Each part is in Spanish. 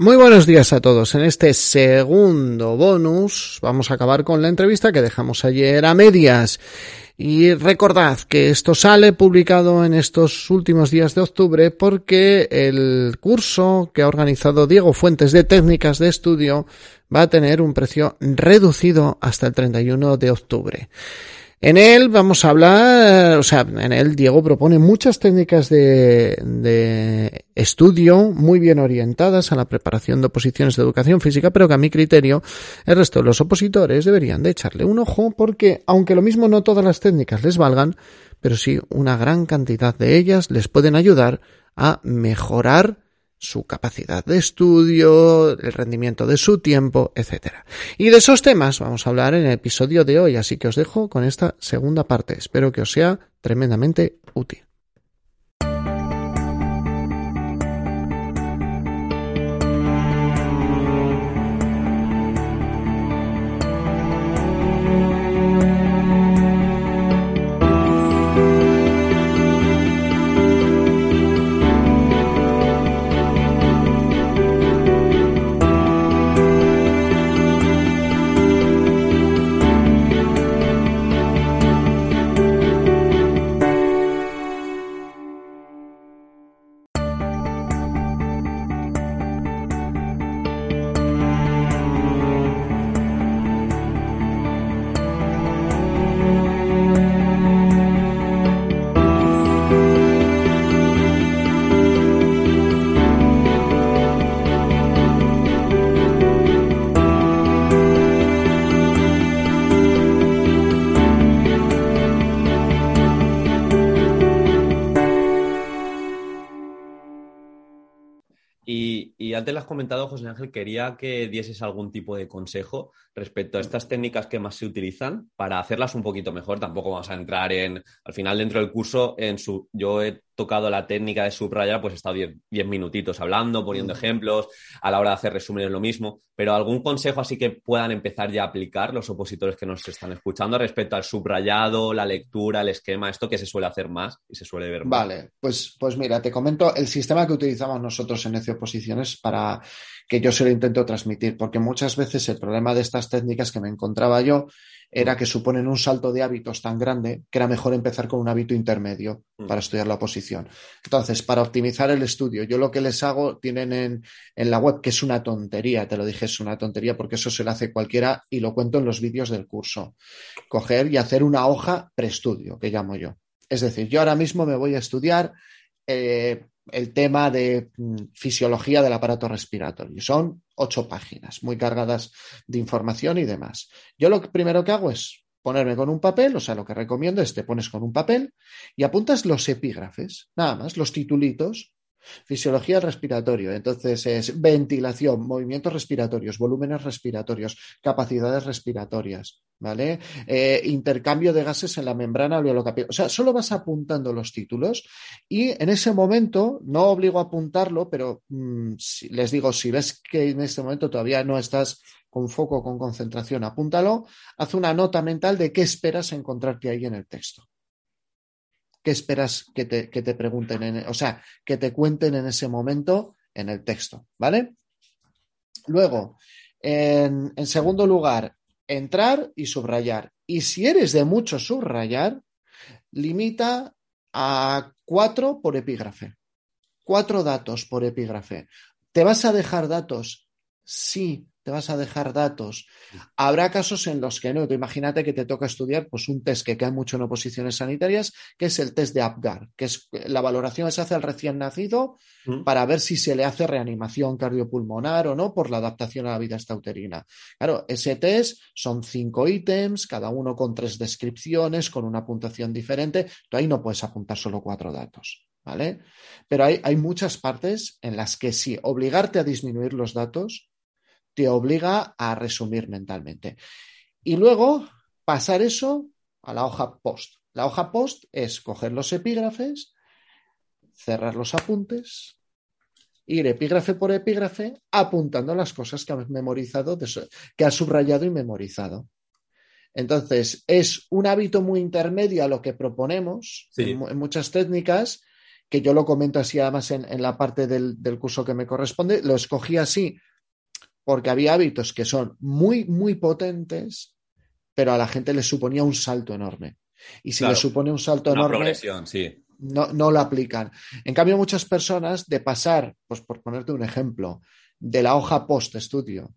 Muy buenos días a todos. En este segundo bonus vamos a acabar con la entrevista que dejamos ayer a medias. Y recordad que esto sale publicado en estos últimos días de octubre porque el curso que ha organizado Diego Fuentes de técnicas de estudio va a tener un precio reducido hasta el 31 de octubre. En él vamos a hablar, o sea, en él Diego propone muchas técnicas de, de, estudio muy bien orientadas a la preparación de oposiciones de educación física, pero que a mi criterio el resto de los opositores deberían de echarle un ojo porque, aunque lo mismo no todas las técnicas les valgan, pero sí una gran cantidad de ellas les pueden ayudar a mejorar su capacidad de estudio, el rendimiento de su tiempo, etc. Y de esos temas vamos a hablar en el episodio de hoy, así que os dejo con esta segunda parte. Espero que os sea tremendamente útil. Antes lo has comentado, José Ángel, quería que dieses algún tipo de consejo respecto a estas técnicas que más se utilizan para hacerlas un poquito mejor. Tampoco vamos a entrar en, al final dentro del curso, en su, yo he tocado la técnica de subrayar, pues he estado 10 minutitos hablando, poniendo ejemplos, a la hora de hacer resúmenes lo mismo, pero algún consejo así que puedan empezar ya a aplicar los opositores que nos están escuchando respecto al subrayado, la lectura, el esquema, esto que se suele hacer más y se suele ver más. Vale, pues, pues mira, te comento el sistema que utilizamos nosotros en ECE Oposiciones para que yo se lo intento transmitir, porque muchas veces el problema de estas técnicas que me encontraba yo era que suponen un salto de hábitos tan grande que era mejor empezar con un hábito intermedio mm. para estudiar la oposición. Entonces, para optimizar el estudio, yo lo que les hago, tienen en, en la web, que es una tontería, te lo dije, es una tontería porque eso se lo hace cualquiera y lo cuento en los vídeos del curso. Coger y hacer una hoja preestudio, que llamo yo. Es decir, yo ahora mismo me voy a estudiar eh, el tema de mm, fisiología del aparato respiratorio. Son ocho páginas, muy cargadas de información y demás. Yo lo primero que hago es ponerme con un papel, o sea, lo que recomiendo es te pones con un papel y apuntas los epígrafes, nada más, los titulitos. Fisiología respiratorio, entonces es ventilación, movimientos respiratorios, volúmenes respiratorios, capacidades respiratorias, ¿vale? Eh, intercambio de gases en la membrana alveolo-capilar. O sea, solo vas apuntando los títulos y en ese momento, no obligo a apuntarlo, pero mm, si, les digo, si ves que en este momento todavía no estás con foco, con concentración, apúntalo, haz una nota mental de qué esperas encontrarte ahí en el texto. ¿Qué esperas que te, que te pregunten, en, o sea, que te cuenten en ese momento en el texto, ¿vale? Luego, en, en segundo lugar, entrar y subrayar. Y si eres de mucho subrayar, limita a cuatro por epígrafe. Cuatro datos por epígrafe. ¿Te vas a dejar datos? Sí, te vas a dejar datos. Habrá casos en los que no. imagínate que te toca estudiar pues, un test que cae mucho en oposiciones sanitarias, que es el test de APGAR, que es la valoración que se hace al recién nacido mm. para ver si se le hace reanimación cardiopulmonar o no por la adaptación a la vida estauterina. Claro, ese test son cinco ítems, cada uno con tres descripciones, con una puntuación diferente. Tú ahí no puedes apuntar solo cuatro datos. ¿Vale? Pero hay, hay muchas partes en las que sí, obligarte a disminuir los datos te obliga a resumir mentalmente. Y luego pasar eso a la hoja post. La hoja post es coger los epígrafes, cerrar los apuntes, ir epígrafe por epígrafe apuntando las cosas que has memorizado, que has subrayado y memorizado. Entonces, es un hábito muy intermedio a lo que proponemos en, muchas técnicas que yo lo comento así además en, la parte del, curso que me corresponde, lo escogí así porque había hábitos que son muy, muy potentes, pero a la gente le suponía un salto enorme. Y si le supone un salto enorme, no, no lo aplican. En cambio, muchas personas de pasar, pues por ponerte un ejemplo, de la hoja post-estudio,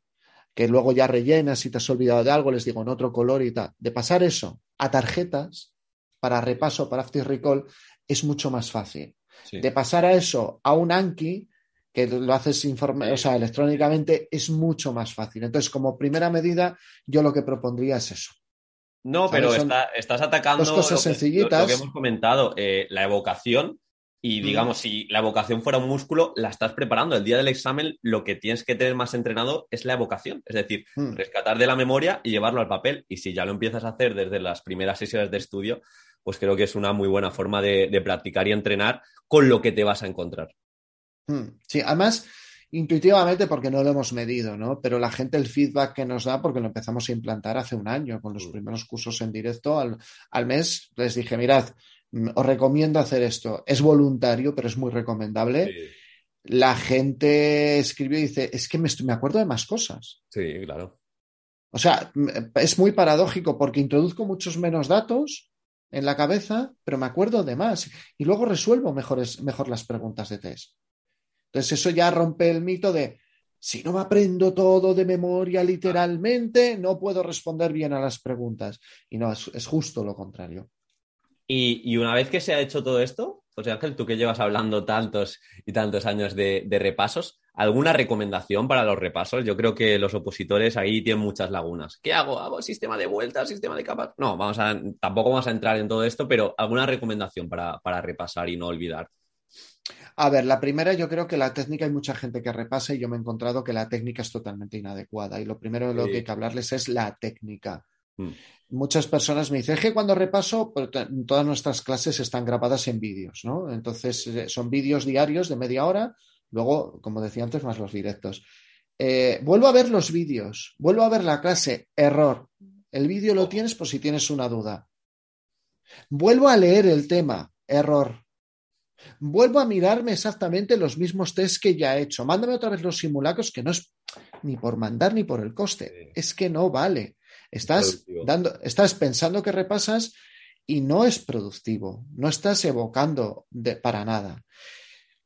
que luego ya rellenas y te has olvidado de algo, les digo en otro color y tal, de pasar eso a tarjetas para repaso, para after recall, es mucho más fácil. De pasar a eso a un Anki, que lo haces informe, o sea, electrónicamente, es mucho más fácil. Entonces, como primera medida, yo lo que propondría es eso. No, pero estás atacando dos cosas sencillitas. Lo, que hemos comentado, eh, la evocación. Y digamos, si la evocación fuera un músculo, la estás preparando. El día del examen, lo que tienes que tener más entrenado es la evocación. Es decir, mm. rescatar de la memoria y llevarlo al papel. Y si ya lo empiezas a hacer desde las primeras sesiones de estudio, pues creo que es una muy buena forma de, practicar y entrenar con lo que te vas a encontrar. Mm. Sí, además, intuitivamente porque no lo hemos medido, ¿no? Pero la gente el feedback que nos da, porque lo empezamos a implantar hace un año con los mm. primeros cursos en directo al, mes, les dije, mirad, mm, os recomiendo hacer esto. Es voluntario, pero es muy recomendable. La gente escribió y dice, es que me, me acuerdo de más cosas. Sí, claro. O sea, es muy paradójico porque introduzco muchos menos datos en la cabeza, pero me acuerdo de más y luego resuelvo mejores, mejor las preguntas de test. Entonces eso ya rompe el mito de si no me aprendo todo de memoria literalmente, no puedo responder bien a las preguntas. Y no, es, justo lo contrario. Y, una vez que se ha hecho todo esto, José Ángel, tú que llevas hablando tantos y tantos años de, repasos, ¿alguna recomendación para los repasos? Yo creo que los opositores ahí tienen muchas lagunas. ¿Qué hago? ¿Hago sistema de vueltas, sistema de capas? No, vamos a, tampoco vamos a entrar en todo esto, pero ¿alguna recomendación para, para repasar y no olvidar? A ver, la primera, yo creo que la técnica hay mucha gente que repasa y yo me he encontrado que la técnica es totalmente inadecuada. Y lo primero de lo que hay que hablarles es la técnica. Mm. Muchas personas me dicen, es que cuando repaso, pues, todas nuestras clases están grabadas en vídeos, ¿no? Entonces, eh, son vídeos diarios de media hora, luego, como decía antes, más los directos. Eh, vuelvo a ver los vídeos, vuelvo a ver la clase, error. El vídeo lo tienes por si tienes una duda. Vuelvo a leer el tema, error. Vuelvo a mirarme exactamente los mismos test que ya he hecho. Mándame otra vez los simulacros, que no es ni por mandar ni por el coste. Es que no vale. Estás, dando, estás pensando que repasas y no es productivo. No estás evocando para nada.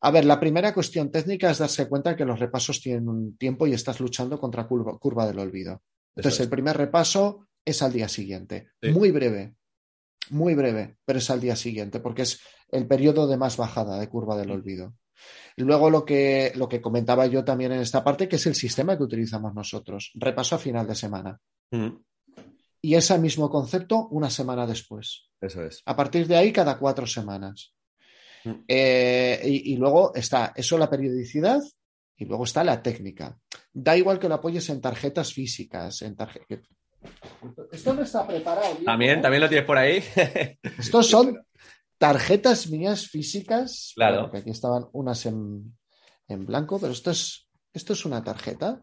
A ver, la primera cuestión técnica es darse cuenta que los repasos tienen un tiempo y estás luchando contra curva, curva del olvido. Entonces, el primer repaso es al día siguiente. Muy breve, muy breve, pero es al día siguiente, porque es el periodo de más bajada de curva del mm. olvido. Luego lo que, lo que comentaba yo también en esta parte, que es el sistema que utilizamos nosotros. Repaso a final de semana. Mm. Y ese mismo concepto una semana después. Eso es. A partir de ahí, cada cuatro semanas. Mm. Eh, y, luego está eso, la periodicidad, y luego está la técnica. Da igual que lo apoyes en tarjetas físicas, en Esto no está preparado. También, también lo tienes por ahí. Estos son tarjetas mías físicas. Claro. aquí estaban unas en, blanco, pero esto es, esto es una tarjeta,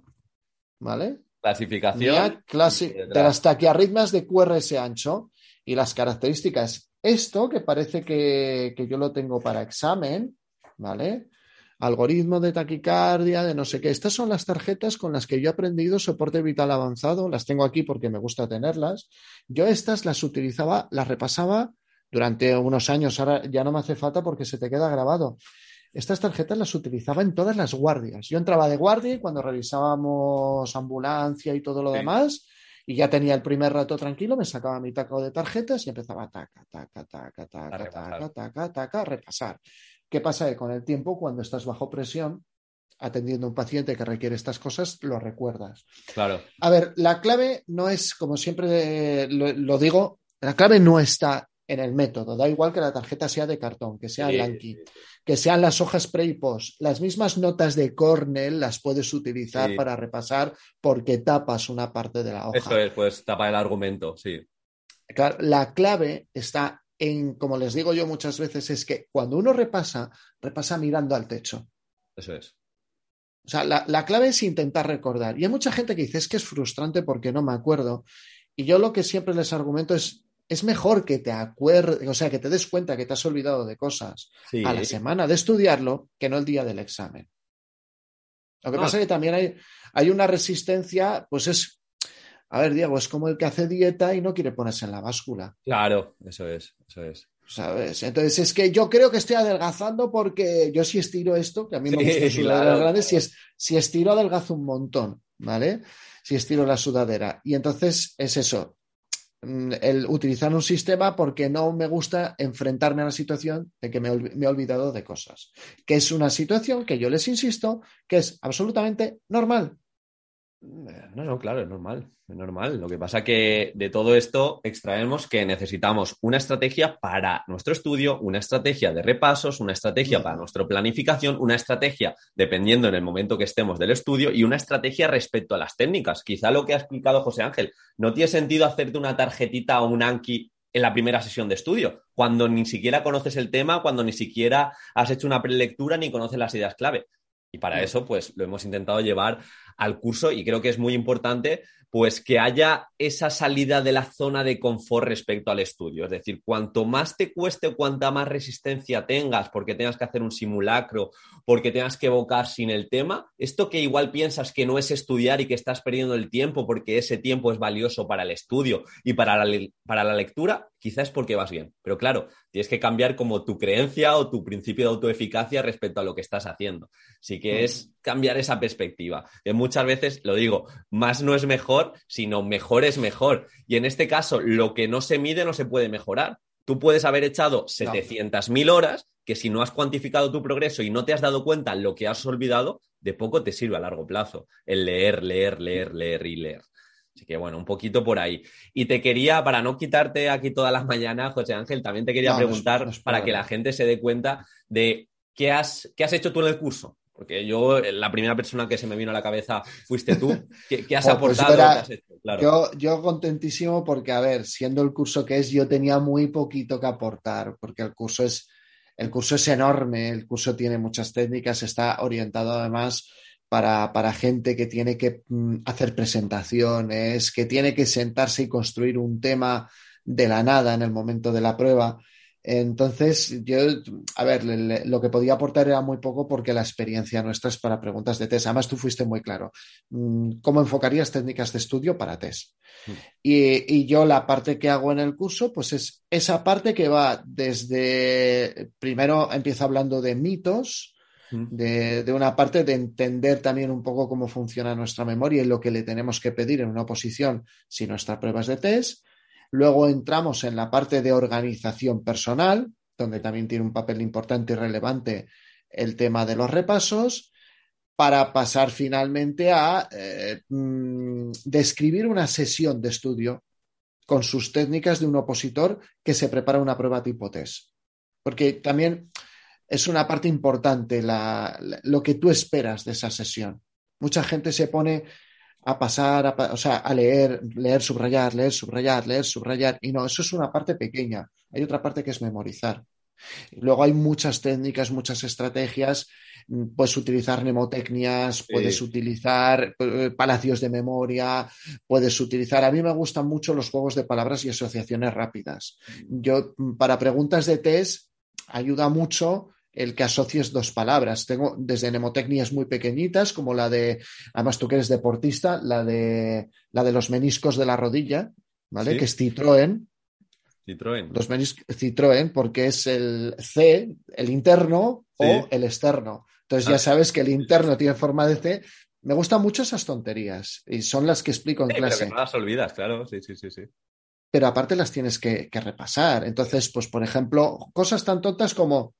¿vale? Clasificación. de las taquiarritmas de QRS ancho y las características. Esto que parece que, que yo lo tengo para examen, ¿vale? Algoritmo de taquicardia, de no sé qué. Estas son las tarjetas con las que yo he aprendido soporte vital avanzado. Las tengo aquí porque me gusta tenerlas. Yo estas las utilizaba, las repasaba durante unos años. Ahora ya no me hace falta porque se te queda grabado. Estas tarjetas las utilizaba en todas las guardias. Yo entraba de guardia y cuando revisábamos ambulancia y todo lo demás, y ya tenía el primer rato tranquilo, me sacaba mi taco de tarjetas y empezaba taca, taca, taca, taca, taca, taca, taca, a repasar. ¿Qué pasa? Que con el tiempo, cuando estás bajo presión, atendiendo a un paciente que requiere estas cosas, lo recuerdas. Claro. A ver, la clave no es, como siempre lo digo, la clave no está en el método. Da igual que la tarjeta sea de cartón, que sea blanqui, que sean las hojas pre y post. Las mismas notas de Cornell las puedes utilizar para repasar porque tapas una parte de la hoja. Eso es, pues tapa el argumento, sí. La clave está en, como les digo yo muchas veces, es que cuando uno repasa, repasa mirando al techo. Eso es. O sea, la, la clave es intentar recordar. Y hay mucha gente que dice, es que es frustrante porque no me acuerdo. Y yo lo que siempre les argumento es, es mejor que te acuerdes, o sea, que te des cuenta que te has olvidado de cosas a la semana de estudiarlo que no el día del examen. Lo que pasa es que también hay, hay una resistencia, pues es, a ver, Diego, es como el que hace dieta y no quiere ponerse en la báscula. Claro, eso es, eso es. ¿Sabes? Entonces es que yo creo que estoy adelgazando porque yo si estiro esto, que a mí me gusta sudar grandes, si, es, si estiro adelgazo un montón, ¿vale? Si estiro la sudadera. Y entonces es eso, mm, el utilizar un sistema porque no me gusta enfrentarme a la situación de que me, me, he olvidado de cosas. Que es una situación que yo les insisto que es absolutamente normal. No, no, claro, es normal, es normal. Lo que pasa que de todo esto extraemos que necesitamos una estrategia para nuestro estudio, una estrategia de repasos, una estrategia para nuestra planificación, una estrategia dependiendo en el momento que estemos del estudio y una estrategia respecto a las técnicas. Quizá lo que ha explicado José Ángel, no tiene sentido hacerte una tarjetita o un Anki en la primera sesión de estudio, cuando ni siquiera conoces el tema, cuando ni siquiera has hecho una prelectura ni conoces las ideas clave. Y para eso, pues lo hemos intentado llevar al curso y creo que es muy importante pues que haya esa salida de la zona de confort respecto al estudio. Es decir, cuanto más te cueste, cuanta más resistencia tengas, porque tengas que hacer un simulacro, porque tengas que evocar sin el tema, esto que igual piensas que no es estudiar y que estás perdiendo el tiempo porque ese tiempo es valioso para el estudio y para la, para la lectura, quizás es porque vas bien. Pero claro, tienes que cambiar como tu creencia o tu principio de autoeficacia respecto a lo que estás haciendo. Así que es cambiar esa perspectiva. Que muchas veces, lo digo, más no es mejor sino mejor es mejor. Y en este caso, lo que no se mide no se puede mejorar. Tú puedes haber echado 700.000 horas que si no has cuantificado tu progreso y no te has dado cuenta lo que has olvidado, de poco te sirve a largo plazo el leer, leer, leer, leer y leer. Así que bueno, un poquito por ahí. Y te quería, para no quitarte aquí todas las mañanas, José Ángel, también te quería preguntar para que la gente se dé cuenta de qué has, qué has hecho tú en el curso. Porque yo, la primera persona que se me vino a la cabeza fuiste tú. ¿Qué, has pues aportado? yo, yo contentísimo porque, a ver, siendo el curso que es, yo tenía muy poquito que aportar, porque el curso es, el curso es enorme, el curso tiene muchas técnicas, está orientado además para, para gente que tiene que mm, hacer presentaciones, que tiene que sentarse y construir un tema de la nada en el momento de la prueba. Entonces, yo, a ver, lo que podía aportar era muy poco porque la experiencia nuestra es para preguntas de test. Además, tú fuiste muy claro. Mm, ¿Cómo enfocarías técnicas de estudio para test? Mm. Y, yo la parte que hago en el curso, pues es esa parte que va desde, primero empiezo hablando de mitos, mm. de, de, una parte de entender también un poco cómo funciona nuestra memoria y lo que le tenemos que pedir en una oposición si nuestra prueba es de test. Luego entramos en la parte de organización personal, donde también tiene un papel importante y relevante el tema de los repasos, para pasar finalmente a eh, mm, describir una sesión de estudio con sus técnicas de un opositor que se prepara una prueba tipo test. Porque también es una parte importante lo que tú esperas de esa sesión. Mucha gente se pone a pasar, a, o sea, a leer, leer, subrayar, leer, subrayar, leer, subrayar. Y no, eso es una parte pequeña. Hay otra parte que es memorizar. Luego hay muchas técnicas, muchas estrategias. Puedes utilizar mnemotecnias, puedes utilizar eh, palacios de memoria, puedes utilizar. A mí me gustan mucho los juegos de palabras y asociaciones rápidas. Yo, para preguntas de test, ayuda mucho el que asocies dos palabras. Tengo desde mnemotecnias muy pequeñitas, como la de, además tú que eres deportista, la de, la de los meniscos de la rodilla, ¿vale? Que es Citroën. Citroën. Los meniscos, Citroën, porque es el C, el interno o el externo. Entonces ya ah. sabes que el interno tiene forma de C. Me gustan mucho esas tonterías y son las que explico en clase. Pero que no las olvidas, claro, sí, sí, sí, sí. Pero aparte las tienes que, que repasar. Entonces, pues por ejemplo, cosas tan tontas como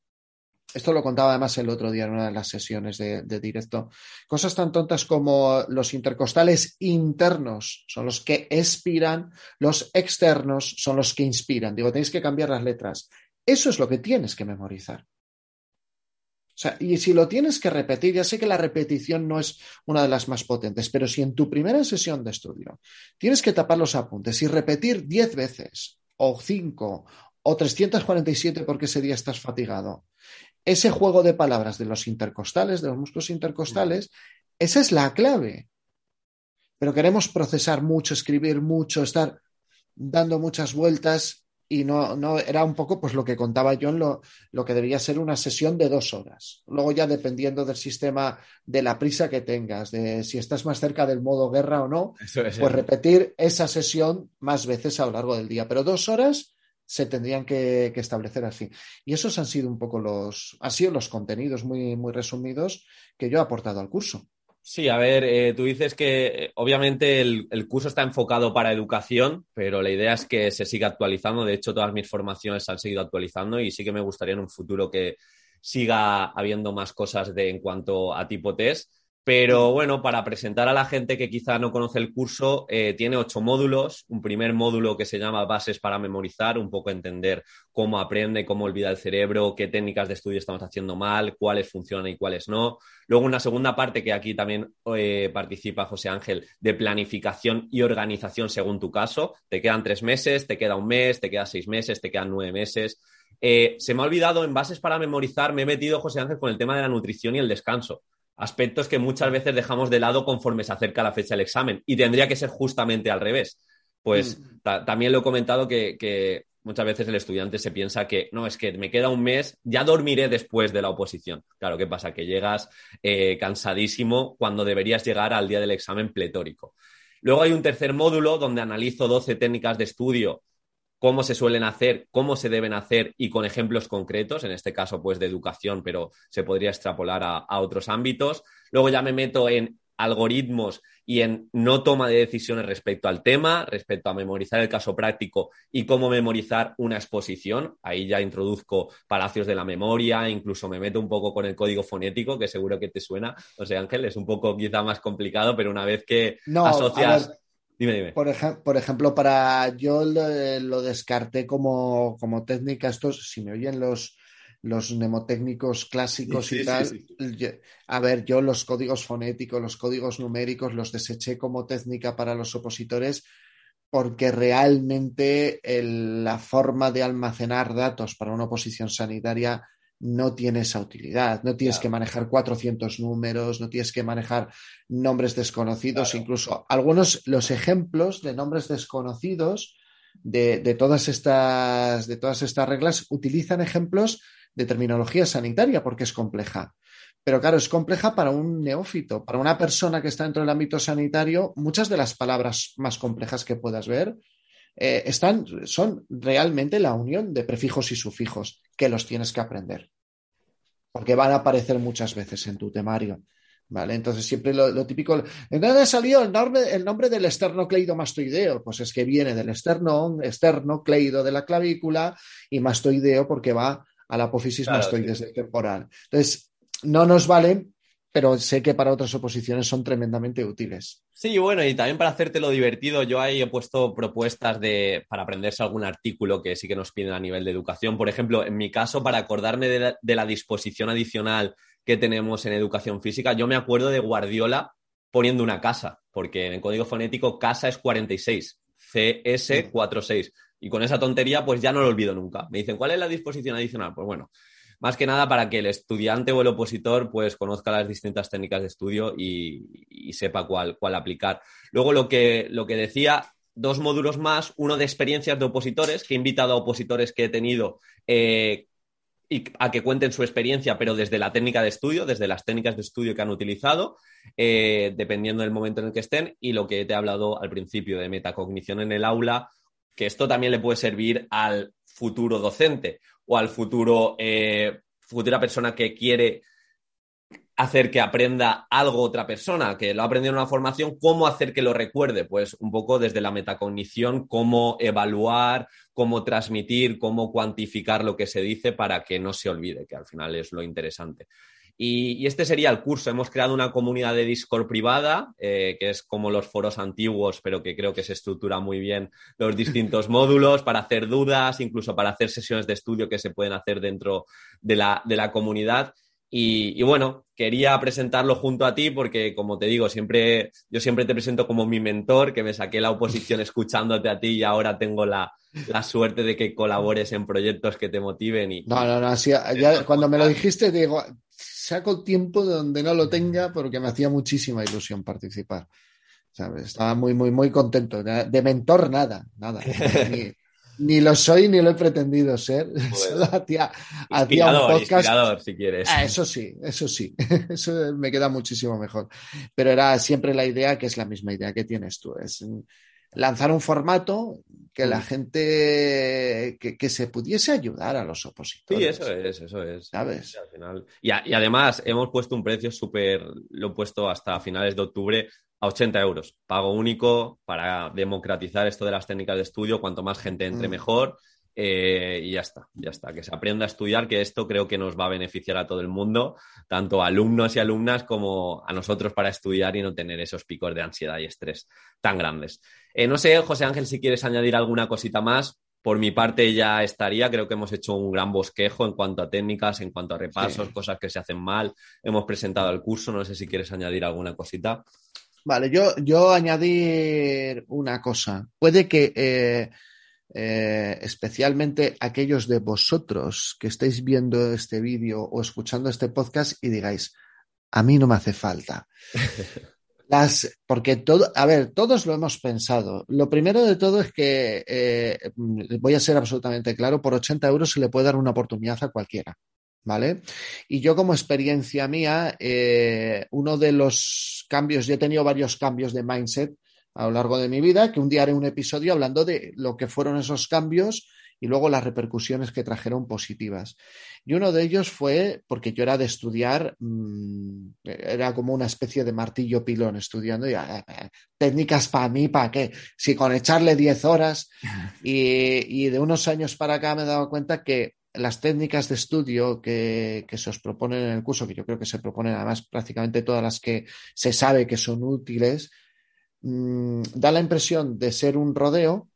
esto lo contaba además el otro día en una de las sesiones de, directo. Cosas tan tontas como los intercostales internos son los que expiran, los externos son los que inspiran. Digo, tenéis que cambiar las letras. Eso es lo que tienes que memorizar. O sea, y si lo tienes que repetir, ya sé que la repetición no es una de las más potentes, pero si en tu primera sesión de estudio tienes que tapar los apuntes y repetir 10 veces, o 5, o 347 porque ese día estás fatigado, ese juego de palabras de los intercostales, de los músculos intercostales, esa es la clave. Pero queremos procesar mucho, escribir mucho, estar. dando muchas vueltas y no, no era un poco pues lo que contaba yo en lo, lo, que debía ser una sesión de dos horas. Luego ya dependiendo del sistema, de la prisa que tengas, de si estás más cerca del modo guerra o no, pues repetir esa sesión más veces a lo largo del día. Pero dos horas se tendrían que, establecer así. Y esos han sido un poco los, han sido los contenidos muy, muy resumidos que yo he aportado al curso. Sí, a ver, eh, tú dices que eh, obviamente el, curso está enfocado para educación, pero la idea es que se siga actualizando. De hecho, todas mis formaciones han seguido actualizando y sí que me gustaría en un futuro que siga habiendo más cosas de, en cuanto a tipo test. Pero bueno, para presentar a la gente que quizá no conoce el curso, eh, tiene ocho módulos. Un primer módulo que se llama Bases para memorizar, un poco entender cómo aprende, cómo olvida el cerebro, qué técnicas de estudio estamos haciendo mal, cuáles funcionan y cuáles no. Luego una segunda parte que aquí también eh, participa José Ángel, de planificación y organización según tu caso. Te quedan tres meses, te queda un mes, te quedan seis meses, te quedan nueve meses. Eh, se me ha olvidado, en bases para memorizar, me he metido, José Ángel, con el tema de la nutrición y el descanso aspectos que muchas veces dejamos de lado conforme se acerca la fecha del examen y tendría que ser justamente al revés. Pues mm. también lo he comentado que, muchas veces el estudiante se piensa que no, es que me queda un mes, ya dormiré después de la oposición. Claro, ¿qué pasa? Que llegas eh, cansadísimo cuando deberías llegar al día del examen pletórico. Luego hay un tercer módulo donde analizo 12 técnicas de estudio cómo se suelen hacer, cómo se deben hacer y con ejemplos concretos, en este caso pues de educación, pero se podría extrapolar a, otros ámbitos. Luego ya me meto en algoritmos y en no toma de decisiones respecto al tema, respecto a memorizar el caso práctico y cómo memorizar una exposición. Ahí ya introduzco palacios de la memoria, incluso me meto un poco con el código fonético, que seguro que te suena. O sea, Ángel, es un poco quizá más complicado, pero una vez que asocias por, ejemplo, para yo lo, descarté como, técnica. Estos, si me oyen los, los mnemotécnicos clásicos y tal, a ver, yo los códigos fonéticos, los códigos numéricos los deseché como técnica para los opositores porque realmente la forma de almacenar datos para una oposición sanitaria no tiene esa utilidad. No tienes que manejar 400 números, no tienes que manejar nombres desconocidos, incluso algunos, los ejemplos de nombres desconocidos de, todas estas, de todas estas reglas utilizan ejemplos de terminología sanitaria porque es compleja. Pero claro, es compleja para un neófito, para una persona que está dentro del ámbito sanitario, muchas de las palabras más complejas que puedas ver eh, están, son realmente la unión de prefijos y sufijos que los tienes que aprender. Porque van a aparecer muchas veces en tu temario. ¿Vale? Entonces, siempre lo, típico. ¿En dónde salió el nombre, el nombre del esternocleidomastoideo? Pues es que viene del esternón, esternocleido de la clavícula y mastoideo porque va a la apófisis mastoides temporal. Entonces, no nos valen pero sé que para otras oposiciones son tremendamente útiles. Sí, bueno, y también para hacerte lo divertido, yo ahí he puesto propuestas de, para aprenderse algún artículo que sí que nos piden a nivel de educación. Por ejemplo, en mi caso, para acordarme de la, disposición adicional que tenemos en educación física, yo me acuerdo de Guardiola poniendo una casa, porque en el código fonético casa es 46, CS 46. Y con esa tontería, pues ya no lo olvido nunca. Me dicen, ¿cuál es la disposición adicional? Pues bueno, más que nada para que el estudiante o el opositor pues conozca las distintas técnicas de estudio y, sepa cuál, cuál, aplicar. Luego lo que, lo que decía, dos módulos más, uno de experiencias de opositores, que he invitado a opositores que he tenido eh, y a que cuenten su experiencia, pero desde la técnica de estudio, desde las técnicas de estudio que han utilizado, eh, dependiendo del momento en el que estén, y lo que te he hablado al principio de metacognición en el aula, que esto también le puede servir al futuro docente o al futuro, eh, futura persona que quiere hacer que aprenda algo otra persona, que lo ha aprendido en una formación, ¿cómo hacer que lo recuerde? Pues un poco desde la metacognición, cómo evaluar, cómo transmitir, cómo cuantificar lo que se dice para que no se olvide, que al final es lo interesante. Y, este sería el curso. Hemos creado una comunidad de Discord privada, eh, que es como los foros antiguos, pero que creo que se estructura muy bien los distintos módulos para hacer dudas, incluso para hacer sesiones de estudio que se pueden hacer dentro de la, comunidad. Y, bueno, quería presentarlo junto a ti porque, como te digo, siempre, yo siempre te presento como mi mentor, que me saqué la oposición escuchándote a ti y ahora tengo la, suerte de que colabores en proyectos que te motiven. Y... No, no, no, ya, cuando me lo dijiste, digo, saco tiempo de donde no lo tenga porque me hacía muchísima ilusión participar. ¿sabes? Estaba muy, muy, muy contento. De mentor, nada, nada. Ni, lo soy ni lo he pretendido ser. Solo hacía, un podcast. si quieres. Ah, eso sí, eso sí. Eso me queda muchísimo mejor. Pero era siempre la idea que es la misma idea que tienes tú. Es lanzar un formato que la mm. gente que, se pudiese ayudar a los opositores. Sí, eso es, eso es. ¿Sabes? al final. Y, y, además hemos puesto un precio súper, lo he puesto hasta finales de octubre a 80 euros. Pago único para democratizar esto de las técnicas de estudio. Cuanto más gente entre, mm. mejor. Eh, y ya está, ya está. Que se aprenda a estudiar, que esto creo que nos va a beneficiar a todo el mundo, tanto a alumnos y alumnas como a nosotros para estudiar y no tener esos picos de ansiedad y estrés tan grandes. Eh, no sé, José Ángel, si quieres añadir alguna cosita más. Por mi parte ya estaría, creo que hemos hecho un gran bosquejo en cuanto a técnicas, en cuanto a repasos, cosas que se hacen mal. Hemos presentado el curso, no sé si quieres añadir alguna cosita. Vale, yo, yo añadir una cosa. Puede que eh, eh, especialmente aquellos de vosotros que estéis viendo este vídeo o escuchando este podcast y digáis, a mí no me hace falta. Las, porque todo, a ver, todos lo hemos pensado. Lo primero de todo es que, eh, voy a ser absolutamente claro, por 80 euros se le puede dar una oportunidad a cualquiera. ¿Vale? Y yo como experiencia mía, eh, uno de los cambios, yo he tenido varios cambios de mindset a lo largo de mi vida, que un día haré un episodio hablando de lo que fueron esos cambios y luego las repercusiones que trajeron positivas. Y uno de ellos fue porque yo era de estudiar, mm, era como una especie de martillo pilón estudiando, y, ah, ah, técnicas para mí, ¿para qué? Si con echarle 10 horas y, de unos años para acá me he dado cuenta que las técnicas de estudio que, se os proponen en el curso, que yo creo que se proponen además prácticamente todas las que se sabe que son útiles, mm, da la impresión de ser un rodeo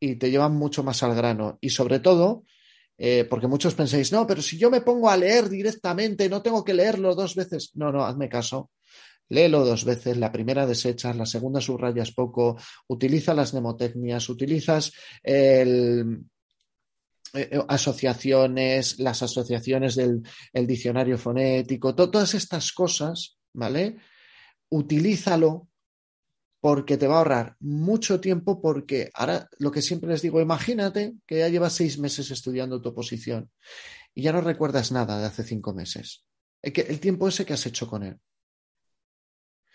y te llevan mucho más al grano. Y sobre todo, eh, porque muchos pensáis, no, pero si yo me pongo a leer directamente, no tengo que leerlo dos veces. No, no, hazme caso. Léelo dos veces, la primera desechas, la segunda subrayas poco, utiliza las mnemotecnias, utilizas el, eh, eh, asociaciones, las asociaciones del diccionario fonético, todas estas cosas, ¿vale? Utilízalo porque te va a ahorrar mucho tiempo porque ahora lo que siempre les digo, imagínate que ya llevas seis meses estudiando tu oposición y ya no recuerdas nada de hace cinco meses. El, tiempo ese que has hecho con él.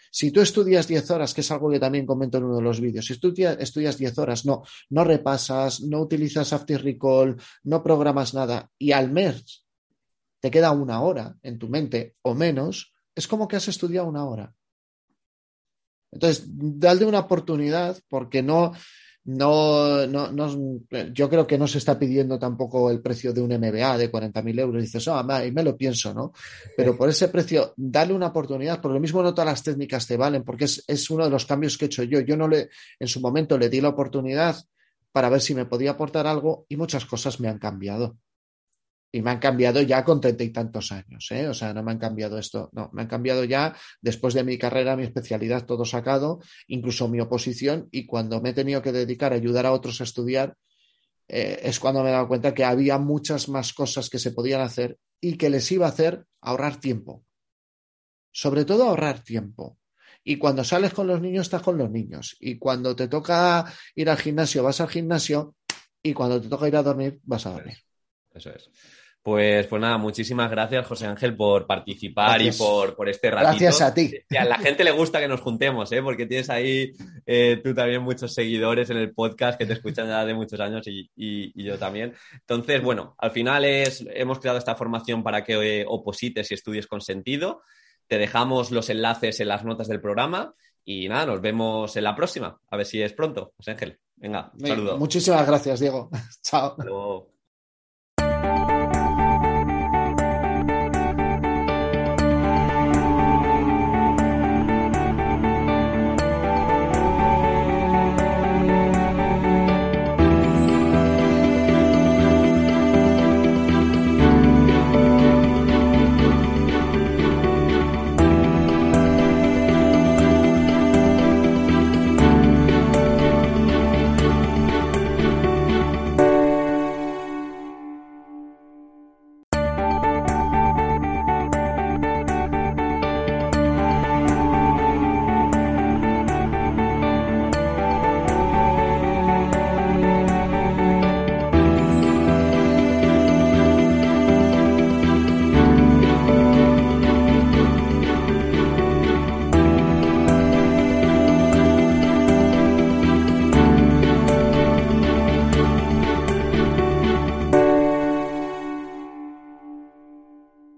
Si tú estudias diez horas, que es algo que también comento en uno de los vídeos, si tú estudias diez horas, no, no repasas, no utilizas After Recall, no programas nada y al mes te queda una hora en tu mente o menos, es como que has estudiado una hora. Entonces, dale una oportunidad porque no, no, no, no, yo creo que no se está pidiendo tampoco el precio de un MBA de 40.000 euros. Dices, ah, y me lo pienso, ¿no? Pero por ese precio, dale una oportunidad, por lo mismo no todas las técnicas te valen, porque es, es uno de los cambios que he hecho yo. Yo no le, en su momento le di la oportunidad para ver si me podía aportar algo y muchas cosas me han cambiado. Y me han cambiado ya con treinta y tantos años, ¿eh? O sea, no me han cambiado esto, no, me han cambiado ya después de mi carrera, mi especialidad, todo sacado, incluso mi oposición, y cuando me he tenido que dedicar a ayudar a otros a estudiar, eh, es cuando me he dado cuenta que había muchas más cosas que se podían hacer y que les iba a hacer ahorrar tiempo. Sobre todo ahorrar tiempo. Y cuando sales con los niños, estás con los niños. Y cuando te toca ir al gimnasio, vas al gimnasio. Y cuando te toca ir a dormir, vas a dormir. Eso es. Pues, pues nada, muchísimas gracias, José Ángel, por participar y por, por, este ratito. Gracias a ti. a la gente le gusta que nos juntemos, ¿eh? porque tienes ahí eh, tú también muchos seguidores en el podcast que te escuchan ya de muchos años y, y, yo también. Entonces, bueno, al final es, hemos creado esta formación para que eh, oposites y estudies con sentido. Te dejamos los enlaces en las notas del programa y nada, nos vemos en la próxima. A ver si es pronto, José Ángel. Venga, un saludo. Muchísimas gracias, Diego. Chao.